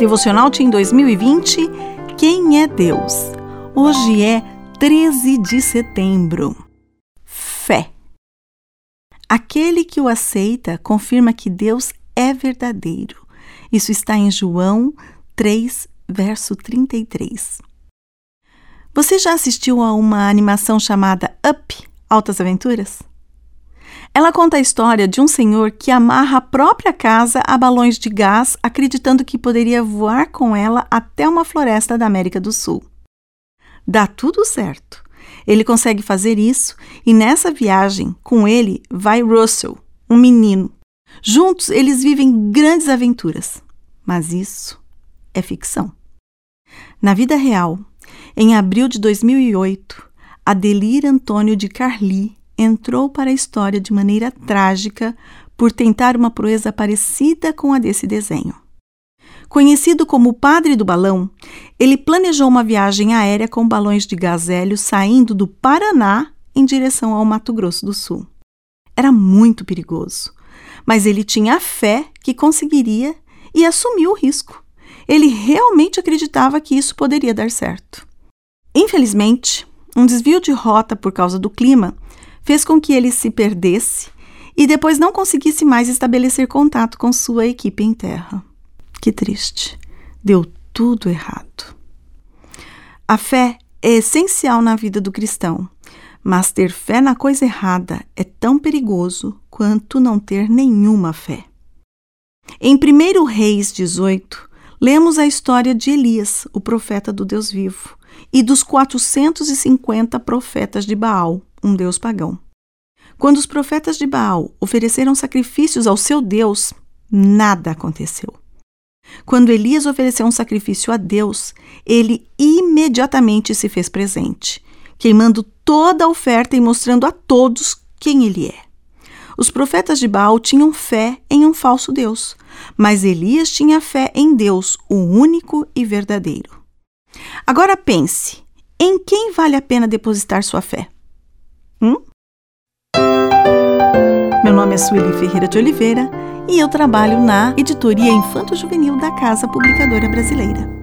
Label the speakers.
Speaker 1: Devocional Team 2020 Quem é Deus? Hoje é 13 de setembro. Fé. Aquele que o aceita confirma que Deus é verdadeiro. Isso está em João 3, verso 33. Você já assistiu a uma animação chamada Up Altas Aventuras? Ela conta a história de um senhor que amarra a própria casa a balões de gás, acreditando que poderia voar com ela até uma floresta da América do Sul. Dá tudo certo. Ele consegue fazer isso e nessa viagem, com ele, vai Russell, um menino. Juntos eles vivem grandes aventuras. Mas isso é ficção. Na vida real, em abril de 2008, Adelir Antônio de Carli entrou para a história de maneira trágica por tentar uma proeza parecida com a desse desenho. Conhecido como o padre do balão, ele planejou uma viagem aérea com balões de gás hélio saindo do Paraná em direção ao Mato Grosso do Sul. Era muito perigoso, mas ele tinha a fé que conseguiria e assumiu o risco. Ele realmente acreditava que isso poderia dar certo. Infelizmente, um desvio de rota por causa do clima fez com que ele se perdesse e depois não conseguisse mais estabelecer contato com sua equipe em terra. Que triste. Deu tudo errado. A fé é essencial na vida do cristão, mas ter fé na coisa errada é tão perigoso quanto não ter nenhuma fé. Em 1 Reis 18, lemos a história de Elias, o profeta do Deus vivo, e dos 450 profetas de Baal, um deus pagão. Quando os profetas de Baal ofereceram sacrifícios ao seu Deus, nada aconteceu. Quando Elias ofereceu um sacrifício a Deus, ele imediatamente se fez presente, queimando toda a oferta e mostrando a todos quem ele é. Os profetas de Baal tinham fé em um falso Deus, mas Elias tinha fé em Deus, o único e verdadeiro. Agora pense: em quem vale a pena depositar sua fé? Hum? Meu nome é Sueli Ferreira de Oliveira e eu trabalho na Editoria Infanto Juvenil da Casa Publicadora Brasileira.